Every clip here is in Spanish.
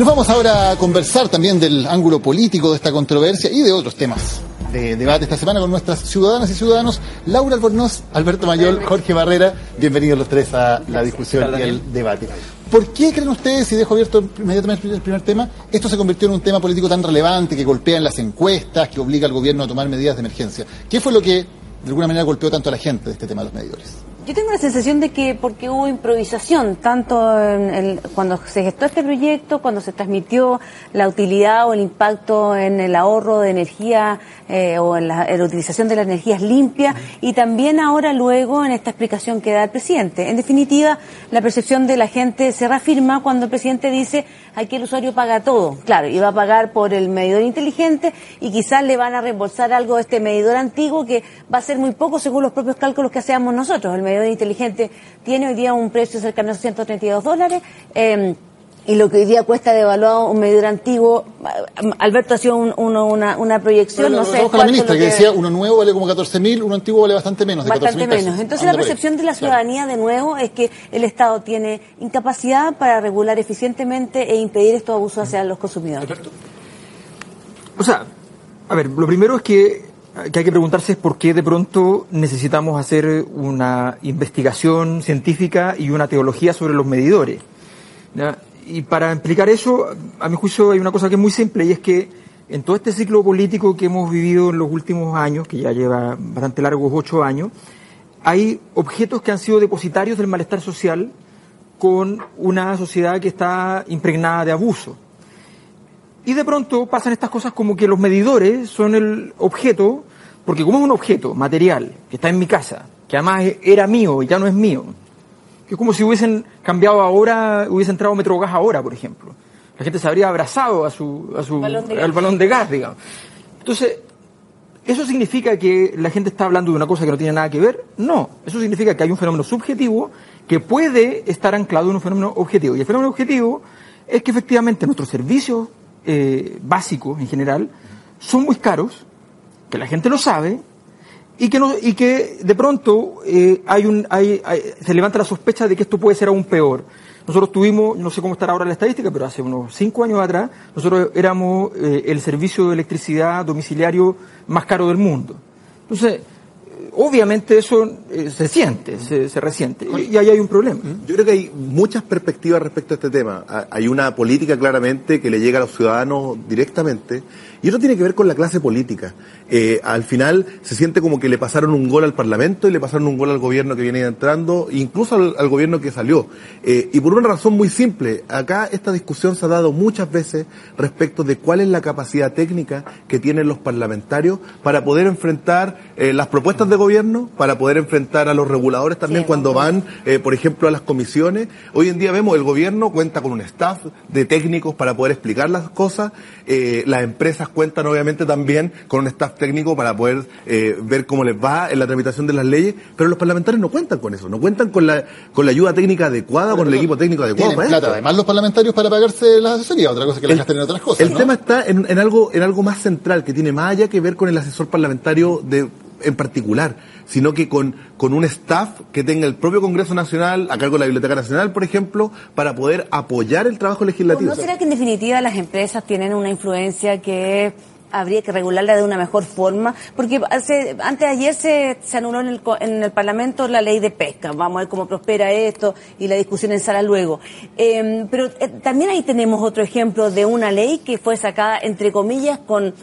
Nos vamos ahora a conversar también del ángulo político de esta controversia y de otros temas de debate esta semana con nuestras ciudadanas y ciudadanos, Laura Albornoz, Alberto Mayol, Jorge Barrera. Bienvenidos los tres a la discusión y el debate. ¿Por qué creen ustedes, y dejo abierto inmediatamente el primer tema, esto se convirtió en un tema político tan relevante que golpea en las encuestas, que obliga al gobierno a tomar medidas de emergencia? ¿Qué fue lo que de alguna manera golpeó tanto a la gente de este tema de los medidores? Yo tengo la sensación de que porque hubo improvisación, tanto en el, cuando se gestó este proyecto, cuando se transmitió la utilidad o el impacto en el ahorro de energía eh, o en la, en la, utilización de las energías limpias y también ahora luego en esta explicación que da el presidente. En definitiva, la percepción de la gente se reafirma cuando el presidente dice aquí el usuario paga todo. Claro, y va a pagar por el medidor inteligente y quizás le van a reembolsar algo de este medidor antiguo que va a ser muy poco según los propios cálculos que hacemos nosotros. El medidor inteligente tiene hoy día un precio cercano a 132 dólares. Eh, y lo que hoy día cuesta devaluado un medidor antiguo. Alberto hacía un, uno, una, una, proyección, no, no sé. con la ministra que, que, decía uno nuevo vale como 14 mil, uno antiguo vale bastante menos. De bastante menos. Entonces la percepción de la ciudadanía claro. de nuevo es que el Estado tiene incapacidad para regular eficientemente e impedir estos abusos hacia los consumidores. Alberto. O sea, a ver, lo primero es que que hay que preguntarse es por qué de pronto necesitamos hacer una investigación científica y una teología sobre los medidores. Y para explicar eso, a mi juicio hay una cosa que es muy simple y es que en todo este ciclo político que hemos vivido en los últimos años, que ya lleva bastante largos ocho años, hay objetos que han sido depositarios del malestar social con una sociedad que está impregnada de abuso. Y de pronto pasan estas cosas como que los medidores son el objeto, porque como es un objeto material que está en mi casa, que además era mío y ya no es mío, que es como si hubiesen cambiado ahora, hubiese entrado Metrogas ahora, por ejemplo. La gente se habría abrazado a su, a su, balón al balón de gas, digamos. Entonces, ¿eso significa que la gente está hablando de una cosa que no tiene nada que ver? No. Eso significa que hay un fenómeno subjetivo que puede estar anclado en un fenómeno objetivo. Y el fenómeno objetivo es que efectivamente nuestros servicios eh, básicos en general son muy caros, que la gente lo sabe, y que, no, y que de pronto eh, hay un, hay, hay, se levanta la sospecha de que esto puede ser aún peor. Nosotros tuvimos, no sé cómo estará ahora la estadística, pero hace unos cinco años atrás, nosotros éramos eh, el servicio de electricidad domiciliario más caro del mundo. Entonces, obviamente eso eh, se siente, se, se resiente, y, ahí hay un problema. Yo creo que hay muchas perspectivas respecto a este tema. Hay una política claramente que le llega a los ciudadanos directamente, y eso tiene que ver con la clase política. Eh, al final se siente como que le pasaron un gol al Parlamento y le pasaron un gol al gobierno que viene entrando, incluso al, al gobierno que salió. Eh, y por una razón muy simple, acá esta discusión se ha dado muchas veces respecto de cuál es la capacidad técnica que tienen los parlamentarios para poder enfrentar eh, las propuestas de gobierno, para poder enfrentar a los reguladores también sí, cuando van, por ejemplo, a las comisiones. Hoy en día vemos el gobierno cuenta con un staff de técnicos para poder explicar las cosas, las empresas cuentan obviamente también con un staff técnico para poder eh, ver cómo les va en la tramitación de las leyes, pero los parlamentarios no cuentan con eso, no cuentan con la con la ayuda técnica adecuada, pero con el equipo técnico adecuado. Para plata, además los parlamentarios para pagarse las asesorías, otra cosa que les gasten en otras cosas. El ¿no? tema está en, en, algo en algo más central que tiene más allá que ver con el asesor parlamentario de en particular, sino que con, con un staff que tenga el propio Congreso Nacional, a cargo de la Biblioteca Nacional, por ejemplo, para poder apoyar el trabajo legislativo. ¿No será que en definitiva las empresas tienen una influencia que habría que regularla de una mejor forma, porque hace, antes de ayer se, se anuló en el, en el Parlamento la ley de pesca, vamos a ver cómo prospera esto y la discusión en sala luego. Eh, pero eh, también ahí tenemos otro ejemplo de una ley que fue sacada, entre comillas, con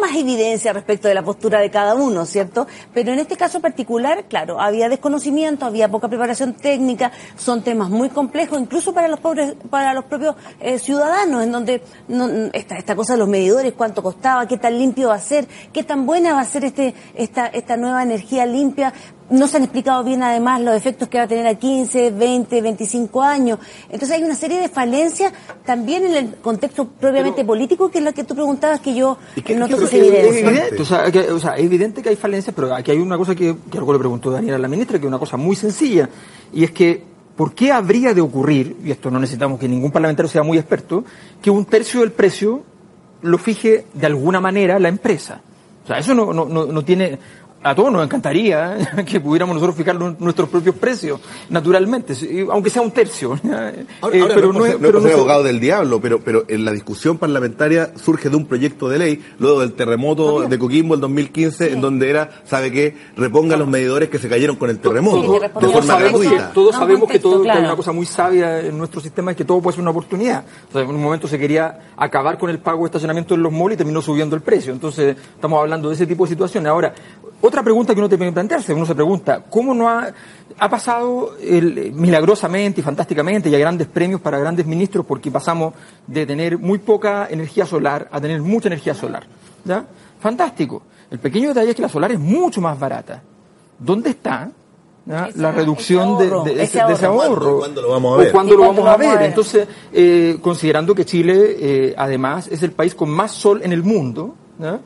más evidencia respecto de la postura de cada uno, ¿cierto? Pero en este caso particular, claro, había desconocimiento, había poca preparación técnica, son temas muy complejos, incluso para los pobres, para los propios eh, ciudadanos, en donde no, esta, esta cosa de los medidores, cuánto costaba, qué tan limpio va a ser, qué tan buena va a ser este, esta, esta nueva energía limpia no se han explicado bien además los efectos que va a tener a 15, 20, 25 años. Entonces hay una serie de falencias también en el contexto propiamente político, que es lo que tú preguntabas, que yo no es evidente. O sea, o sea, es evidente que hay falencias, pero aquí hay una cosa que, que algo le preguntó Daniel a la ministra, que es una cosa muy sencilla, y es que ¿por qué habría de ocurrir, y esto no necesitamos que ningún parlamentario sea muy experto, que un tercio del precio lo fije de alguna manera la empresa? O sea, eso no, no, no tiene, a todos nos encantaría ¿eh? que pudiéramos nosotros fijar nuestros propios precios, naturalmente, aunque sea un tercio. Eh, pero no, es, abogado del diablo, pero, pero en la discusión parlamentaria surge de un proyecto de ley, luego del terremoto de Coquimbo el 2015, en donde era, ¿sabe qué? Reponga los medidores que se cayeron con el terremoto. todos sabemos que, todos sabemos que todo, es una cosa muy sabia en nuestro sistema es que todo puede ser una oportunidad. en un momento se quería acabar con el pago de estacionamiento en los malls y terminó subiendo el precio. Entonces, estamos hablando de ese tipo de situaciones. Ahora, otra pregunta que uno tiene que plantearse, uno se pregunta, ¿cómo no ha, ha pasado milagrosamente y fantásticamente y a grandes premios para grandes ministros porque pasamos de tener muy poca energía solar a tener mucha energía solar? ¿Ya? Fantástico. El pequeño detalle es que la solar es mucho más barata. ¿Dónde está la reducción de, ese, ahorro. ¿Cuándo, lo vamos a ver? ¿Cuándo, lo vamos a ver? Entonces, eh, considerando que Chile, eh, además, es el país con más sol en el mundo, ¿no?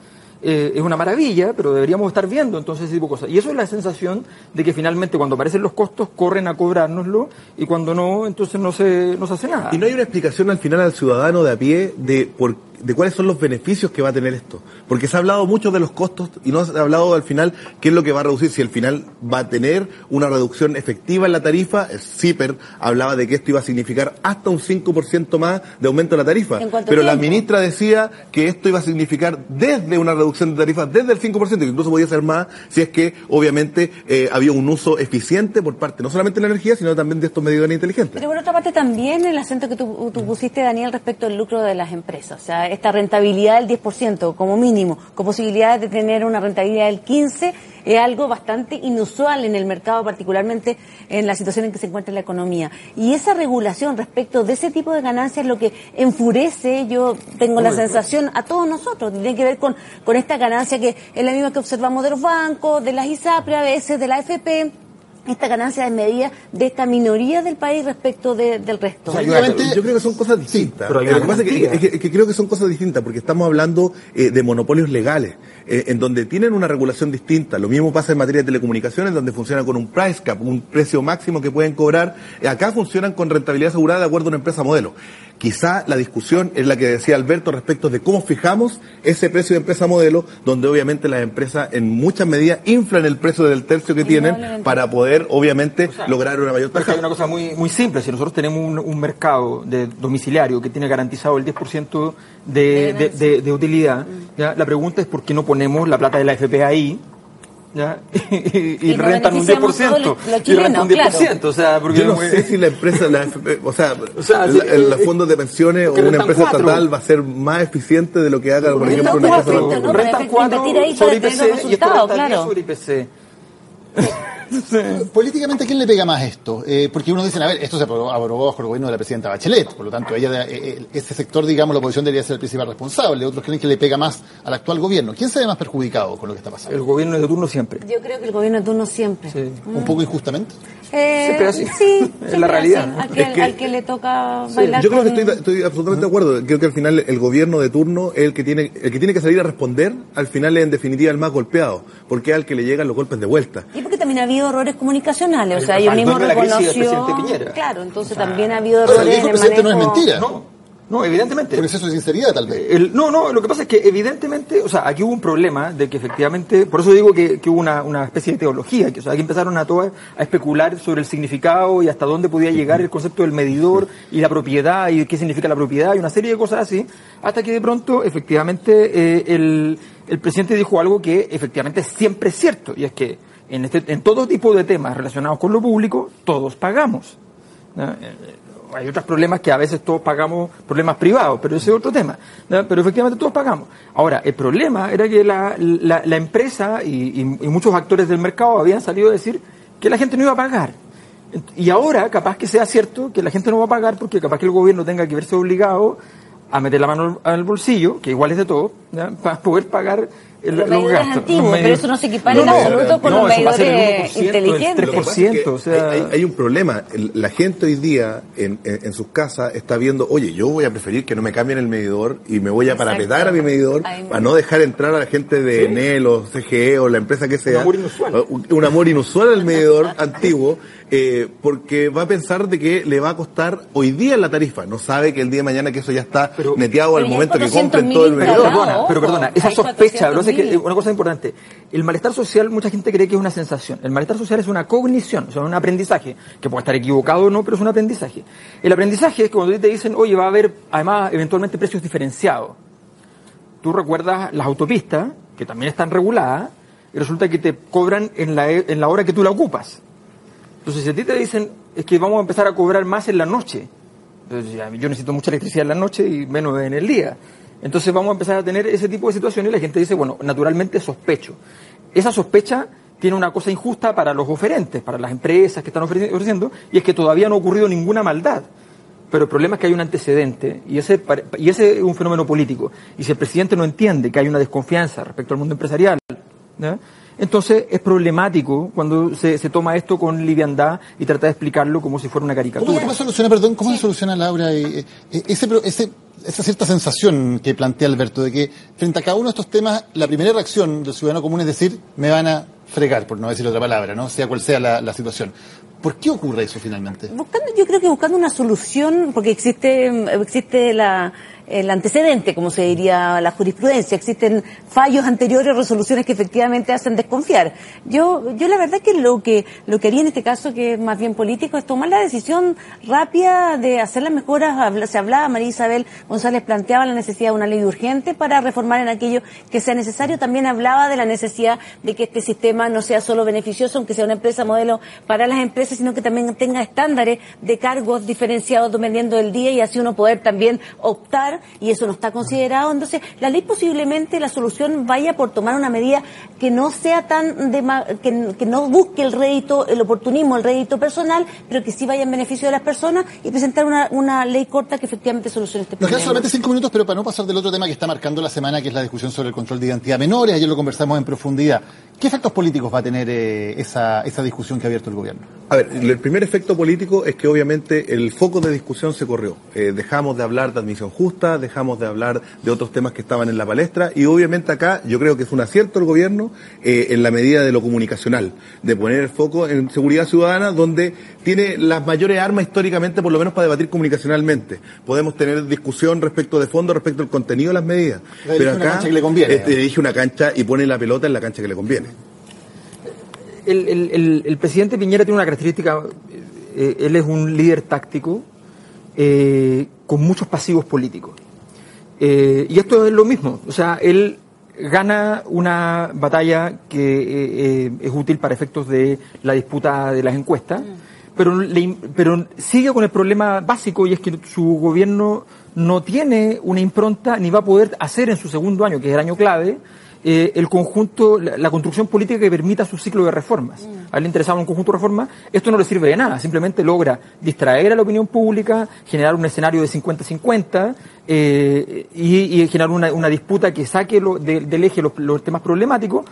Eh, es una maravilla, pero deberíamos estar viendo entonces ese tipo de cosas. Y eso es la sensación de que finalmente cuando aparecen los costos corren a cobrárnoslo y cuando no, entonces no se, no se hace nada. Y no hay una explicación al final al ciudadano de a pie de por de cuáles son los beneficios que va a tener esto. Porque se ha hablado mucho de los costos y no se ha hablado al final qué es lo que va a reducir, si al final va a tener una reducción efectiva en la tarifa. El CIPER hablaba de que esto iba a significar hasta un 5% más de aumento de la tarifa. Pero la ministra decía que esto iba a significar desde una reducción de tarifa, desde el 5%, que incluso podía ser más si es que obviamente eh, había un uso eficiente por parte no solamente de la energía, sino también de estos medidores inteligentes. Pero por otra parte también el acento que tú, tú pusiste, Daniel, respecto al lucro de las empresas. O sea, esta rentabilidad del 10% como mínimo, con posibilidades de tener una rentabilidad del 15%, es algo bastante inusual en el mercado, particularmente en la situación en que se encuentra la economía. Y esa regulación respecto de ese tipo de ganancias es lo que enfurece, yo tengo la sensación, a todos nosotros. Tiene que ver con, con esta ganancia que es la misma que observamos de los bancos, de las ISAPRE a veces, de la AFP esta ganancia de medida de esta minoría del país respecto del resto. yo creo que son cosas distintas. pero lo que pasa es que, creo que son cosas distintas porque estamos hablando eh, de monopolios legales, eh, en donde tienen una regulación distinta. Lo mismo pasa en materia de telecomunicaciones, donde funcionan con un price cap, un precio máximo que pueden cobrar. Acá funcionan con rentabilidad asegurada de acuerdo a una empresa modelo. Quizá la discusión es la que decía Alberto respecto de cómo fijamos ese precio de empresa modelo, donde obviamente las empresas en muchas medidas inflan el precio del tercio que tienen para poder obviamente lograr una mayor tasa. Hay una cosa muy, muy simple, si nosotros tenemos un, mercado de domiciliario que tiene garantizado el 10% de, de, de, utilidad, ¿ya? la pregunta es por qué no ponemos la plata de la FP ahí y, rentan un 10%. y rentan un 10%. O sea, porque Yo no sé si la empresa, la o sea, los fondos de pensiones o una empresa estatal va a ser más eficiente de lo que haga, por ejemplo, una empresa. rentan 4 sobre IPC y esto renta sobre IPC. Políticamente, ¿a quién le pega más esto? Eh, porque uno dice, a ver, esto se aprobó, bajo el gobierno de la presidenta Bachelet, por lo tanto, ella, eh, eh, ese sector, digamos, la oposición debería ser el principal responsable. Otros creen que le pega más al actual gobierno. ¿Quién se ve más perjudicado con lo que está pasando? El gobierno de turno siempre. Yo creo que el gobierno de turno siempre. ¿Un poco injustamente? Eh, sí, es la realidad. Al, que, le toca bailar. Yo creo que estoy, absolutamente de acuerdo. Creo que al final el gobierno de turno es el que tiene, el que tiene que salir a responder, al final es en definitiva el más golpeado, porque es al que le llegan los golpes de vuelta. Y porque también ha habido errores comunicacionales, o sea, ellos mismos reconoció. Claro, entonces también ha habido errores en el manejo. no es mentira. No. No, evidentemente. Por exceso de sinceridad, tal vez. no, no, lo que pasa es que evidentemente, o sea, aquí hubo un problema de que efectivamente, por eso digo que, hubo una, una, especie de teología, que o sea, aquí empezaron a todas a especular sobre el significado y hasta dónde podía llegar el concepto del medidor y la propiedad y qué significa la propiedad y una serie de cosas así, hasta que de pronto, efectivamente, eh, el, el presidente dijo algo que efectivamente siempre es cierto, y es que en, este, en todo tipo de temas relacionados con lo público, todos pagamos hay otros problemas que a veces todos pagamos, problemas privados, pero ese es otro tema. Pero efectivamente todos pagamos. Ahora, el problema era que la, la, empresa y, muchos actores del mercado habían salido a decir que la gente no iba a pagar. Y ahora, capaz que sea cierto que la gente no va a pagar porque capaz que el gobierno tenga que verse obligado a meter la mano al bolsillo, que igual es de todo, para poder pagar el, Los los medidores gastos. antiguos, Los pero medidores- eso no se equipara en no, absoluto con no, los a medidores 1%, el inteligentes. Lo que pasa es 3%, que o sea... hay, hay- hay un problema. La gente hoy día en, en- en sus casas está viendo, oye, yo voy a preferir que no me cambien el medidor y me voy a Exacto. parapetar a mi medidor para no dejar entrar a la gente de Enel o CGE o la empresa que sea. amor inusual. Un, un amor inusual al medidor antiguo, eh, porque va a pensar de que le va a costar hoy día la tarifa. No sabe que el día de mañana que eso ya está Pero- neteado al Pero momento que 400.000 compren todo el. Pero perdona, pero perdona, esa sospecha, lo que pasa es que 400.000. una cosa importante, el malestar social mucha gente cree que es una sensación, el malestar social es una cognición, o sea, un aprendizaje, que puede estar equivocado o no, pero es un aprendizaje. El aprendizaje es que cuando te dicen, oye, va a haber además eventualmente precios diferenciados. Tú recuerdas las autopistas, que también están reguladas, y resulta que te cobran en la, en la hora que tú la ocupas. Entonces, si a ti te dicen, es que vamos a empezar a cobrar más en la noche, entonces, yo necesito mucha electricidad en la noche y menos en el día. Entonces vamos a empezar a tener ese tipo de situaciones y la gente dice, bueno, naturalmente sospecho. Esa sospecha tiene una cosa injusta para los oferentes, para las empresas que están ofreci- ofreciendo, y es que todavía no ha ocurrido ninguna maldad. Pero el problema es que hay un antecedente y ese, y ese es un fenómeno político. Y si el presidente no entiende que hay una desconfianza respecto al mundo empresarial, ¿ya? Entonces es problemático cuando se, se toma esto con liviandad y trata de explicarlo como si fuera una ¿Cómo caricatura. se soluciona, perdón, cómo se soluciona, Laura, eh, eh, ese, ese- esa cierta sensación que plantea Alberto de que frente a cada uno de estos temas, la primera reacción del ciudadano común es decir, me van a fregar, por no decir otra palabra, ¿no? Sea cual sea la, la situación. ¿Por qué ocurre eso finalmente? Buscando, yo creo que buscando una solución, porque existe, existe la, el antecedente, como se diría la jurisprudencia, existen fallos anteriores, resoluciones que efectivamente hacen desconfiar. Yo, yo la verdad que lo que lo que haría en este caso, que es más bien político, es tomar la decisión rápida de hacer las mejoras. Se hablaba, María Isabel González planteaba la necesidad de una ley urgente para reformar en aquello que sea necesario. También hablaba de la necesidad de que este sistema no sea solo beneficioso, aunque sea una empresa modelo para las empresas, sino que también tenga estándares de cargos diferenciados dependiendo del día y así uno poder también optar y eso no está considerado. Entonces, la ley posiblemente la solución vaya por tomar una medida que no sea tan dema- que, que no busque el rédito, el oportunismo, el rédito personal, pero que sí vaya en beneficio de las personas y presentar una, una ley corta que efectivamente solucione este Nos problema. quedan solamente cinco minutos, pero para no pasar del otro tema que está marcando la semana, que es la discusión sobre el control de identidad menores, ayer lo conversamos en profundidad. ¿Qué efectos políticos va a tener eh, esa, esa discusión que ha abierto el gobierno? A ver, el primer efecto político es que obviamente el foco de discusión se corrió. Eh, dejamos de hablar de admisión justa, dejamos de hablar de otros temas que estaban en la palestra y obviamente acá yo creo que es un acierto el gobierno eh, en la medida de lo comunicacional, de poner el foco en seguridad ciudadana donde tiene las mayores armas históricamente por lo menos para debatir comunicacionalmente. Podemos tener discusión respecto de fondo, respecto al contenido de las medidas. Le elige una cancha que le conviene, este, elige una cancha y pone la pelota en la cancha que le conviene. el, el- el- el presidente Piñera tiene una característica, eh, él es un líder táctico eh, con muchos pasivos políticos. Eh, y esto es lo mismo, o sea, él gana una batalla que eh, eh, es útil para efectos de la disputa de las encuestas, pero, le pero sigue con el problema básico y es que su gobierno no tiene una impronta ni va a poder hacer en su segundo año, que es el año clave, eh, el conjunto, la, la construcción política que permita su ciclo de reformas. A él le interesaba un conjunto de reformas, esto no le sirve de nada, simplemente logra distraer a la opinión pública, generar un escenario de 50-50 eh, y, y generar una, una disputa que saque lo- de- del eje los, los temas problemáticos,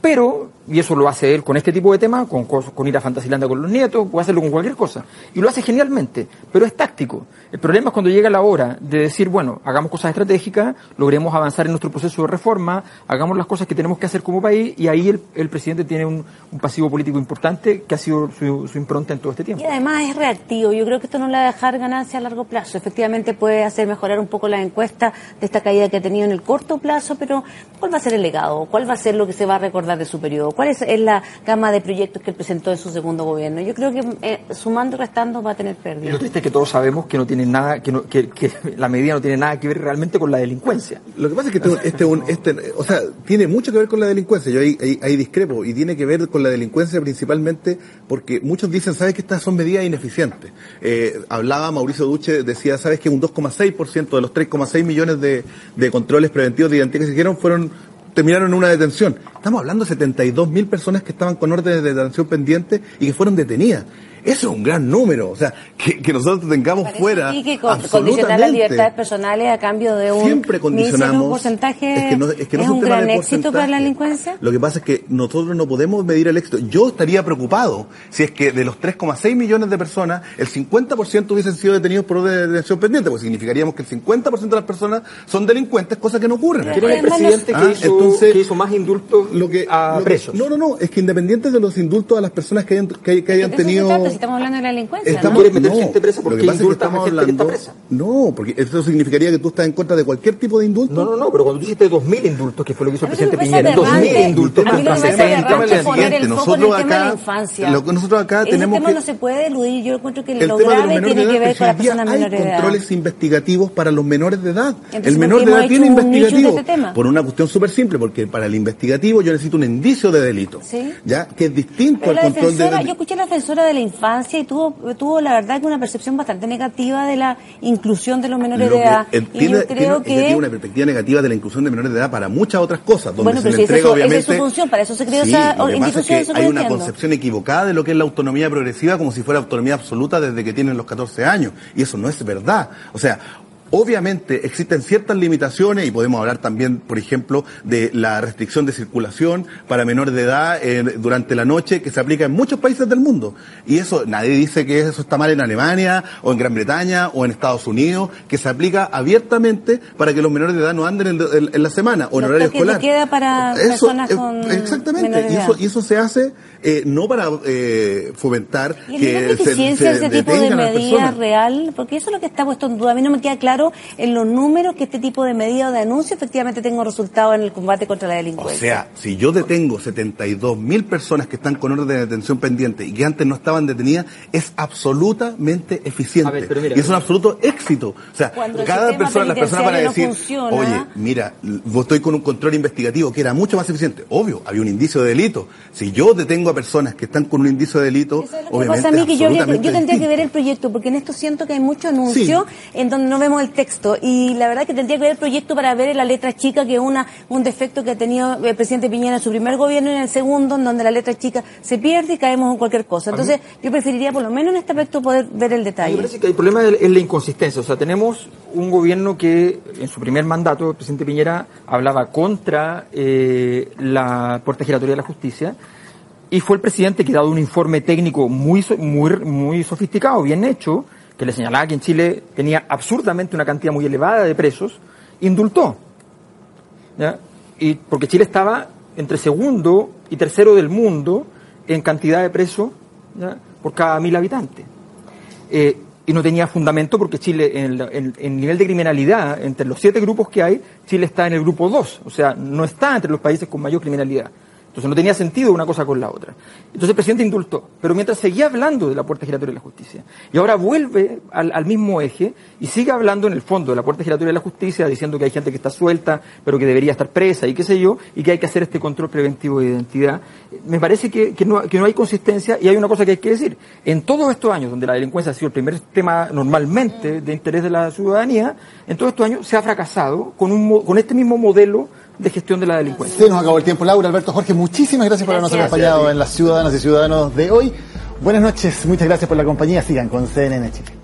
pero, y eso lo hace él con este tipo de temas, con, con ir a Fantasilanda con los nietos, puede hacerlo con cualquier cosa. Y lo hace genialmente, pero es táctico. El problema es cuando llega la hora de decir, bueno, hagamos cosas estratégicas, logremos avanzar en nuestro proceso de reforma, hagamos las cosas que tenemos que hacer como país, y ahí el, presidente tiene un, un pasivo político importante que ha sido su, su impronta en todo este tiempo. Y además es reactivo. Yo creo que esto no le va a dejar ganancia a largo plazo. Efectivamente puede hacer mejorar un poco la encuesta de esta caída que ha tenido en el corto plazo, pero ¿cuál va a ser el legado? ¿Cuál va a ser lo que se va a recordar de su periodo? ¿Cuál es, es la gama de proyectos que él presentó en su segundo gobierno? Yo creo que eh, sumando y restando va a tener Y pérdida. lo triste es que todos sabemos que no tiene nada, que, no- que, que la medida no tiene nada que ver realmente con la delincuencia. Lo que pasa es que este, este, un- este- o sea, tiene mucho que ver con la delincuencia. Yo ahí, ahí- ahí discrepo y tiene que ver con la delincuencia principalmente porque muchos dicen, sabes que estas son medidas ineficientes. Eh, hablaba Mauricio Duche, decía, sabes que un 2,6% de los 3,6 millones de, de controles preventivos de identidad que se hicieron fueron terminaron en una detención. Estamos hablando de 72 mil personas que estaban con órdenes de detención pendientes y que fueron detenidas. Eso es un gran número. O sea, que, que nosotros tengamos Parece fuera. aquí que con- condicionar las libertades personales a cambio de un Siempre condicionamos. mísero porcentaje es que no, es que no es es un gran de éxito para la delincuencia. Lo que pasa es que nosotros no podemos medir el éxito. Yo estaría preocupado si es que de los 3,6 millones de personas, el 50% hubiesen sido detenidos por orden de detención pendiente, pues significaríamos que el 50% de las personas son delincuentes, cosa que no ocurre. ¿Quién es el presidente que, Ah, hizo, entonces, que hizo más indultos Lo que, a lo que- presos? no, no, no, es que independientes de los indultos a las personas que hayan, que, que hayan tenido... si estamos hablando de la delincuencia, Estamos- ¿no? ¿Quieres meter gente presa? ¿Por lo que qué pasa es que indultas a estamos gente que está hablando- presa? No, porque eso significaría que tú estás en contra de cualquier tipo de indulto. No, no, no, pero cuando tú hiciste 2.000 indultos, que fue lo que hizo el presidente Piñera, parece 2.000 aberrante- indultos contra me parece 60. aberrante es poner el siguiente, foco en el nosotros tema de la acá- lo que nosotros acá tenemos tema que- no se puede eludir. Yo encuentro que el lo tema de los grave menores tiene de que edad, ver con las personas hay menores de edad. controles investigativos para los menores de edad. El ¿por menor de edad tiene investigativo. este tema? Por una cuestión súper simple, porque para el investigativo yo necesito un indicio de delito. Sí. ¿Ya? Que es distinto Pero al control de yo escuché a la defensora de la infancia y tuvo, tuvo la verdad que una percepción bastante negativa de la inclusión de los menores Lo de edad. y tiene, yo tiene- creo ella que tiene una perspectiva negativa de la inclusión de menores de edad para muchas otras cosas, donde Bueno, se le si entrega es su- esa obviamente... es su función, para eso se creó Sí, esa lo que pasa es institución, que eso lo hay una entiendo. concepción equivocada de lo que es la autonomía progresiva como si fuera autonomía absoluta desde que tienen los 14 años, y eso no es verdad. O sea, Obviamente existen ciertas limitaciones y podemos hablar también, por ejemplo, de la restricción de circulación para menores de edad eh, durante la noche que se aplica en muchos países del mundo. Y eso, nadie dice que eso está mal en Alemania o en Gran Bretaña o en Estados Unidos, que se aplica abiertamente para que los menores de edad no anden en, en- en la semana o en horario escolar. queda para personas con Exactamente, menores de y eso, edad. y eso se hace eh, no para eh, fomentar ¿Y el nivel de que se, eficiencia de se ese tipo de detengan a las medida personas. real? Porque eso es lo que está puesto en duda. A mí no me queda claro en los números que este tipo de medida o de anuncio efectivamente tenga resultado en el combate contra la O delincuencia. sea, si yo detengo 72 mil personas que están con orden de detención pendiente y que antes no estaban detenidas, es absolutamente eficiente. Ver, mira, y es un absoluto éxito. O sea, Cuando cada persona, las personas van a decir, no oye, funciona- mira, vos estoy con un control investigativo que era mucho más eficiente. Obvio, había un indicio de delito. Si yo detengo a personas que están con un indicio de delito, Eso es lo que obviamente pasa a mí, que yo, tendría que ver el proyecto, porque en esto siento que hay mucho anuncio en donde no vemos el texto. Y la verdad que tendría que ver el proyecto para ver en la letra chica, que es una, un defecto que ha tenido el presidente Piñera en su primer gobierno y en el segundo, en donde la letra chica se pierde y caemos en cualquier cosa. Entonces, yo preferiría, por lo menos en este aspecto, poder ver el mí me detalle. parece que el problema es es la inconsistencia. O sea, tenemos un gobierno que en su primer mandato, el presidente Piñera hablaba contra eh, la puerta giratoria de la justicia y fue el presidente que, dado un informe técnico muy, muy, muy sofisticado, bien hecho, que le señalaba que en Chile tenía absurdamente una cantidad muy elevada de presos, indultó. Y porque Chile estaba entre segundo y tercero del mundo en cantidad de presos por cada mil habitantes. Eh, y no tenía fundamento porque Chile, en el, nivel de criminalidad, entre los siete grupos que hay, Chile está en el grupo 2, o sea, no está entre los países con mayor criminalidad. Entonces no tenía sentido una cosa con la otra. Entonces el presidente indultó, pero mientras seguía hablando de la puerta giratoria de la justicia, y ahora vuelve al, al mismo eje y sigue hablando en el fondo de la puerta giratoria de la justicia, diciendo que hay gente que está suelta, pero que debería estar presa y qué sé yo, y que hay que hacer este control preventivo de identidad. Me parece que, que no, que no hay consistencia y hay una cosa que hay que decir. En todos estos años, donde la delincuencia ha sido el primer tema normalmente de interés de la ciudadanía, en todos estos años se ha fracasado con, un, con este mismo modelo de gestión de la delincuencia. Se nos acabó el tiempo, Laura, Alberto, Jorge, muchísimas gracias por habernos acompañado en las Ciudadanas y Ciudadanos de hoy. Buenas noches, muchas gracias por la compañía. Sigan con CNN Chile.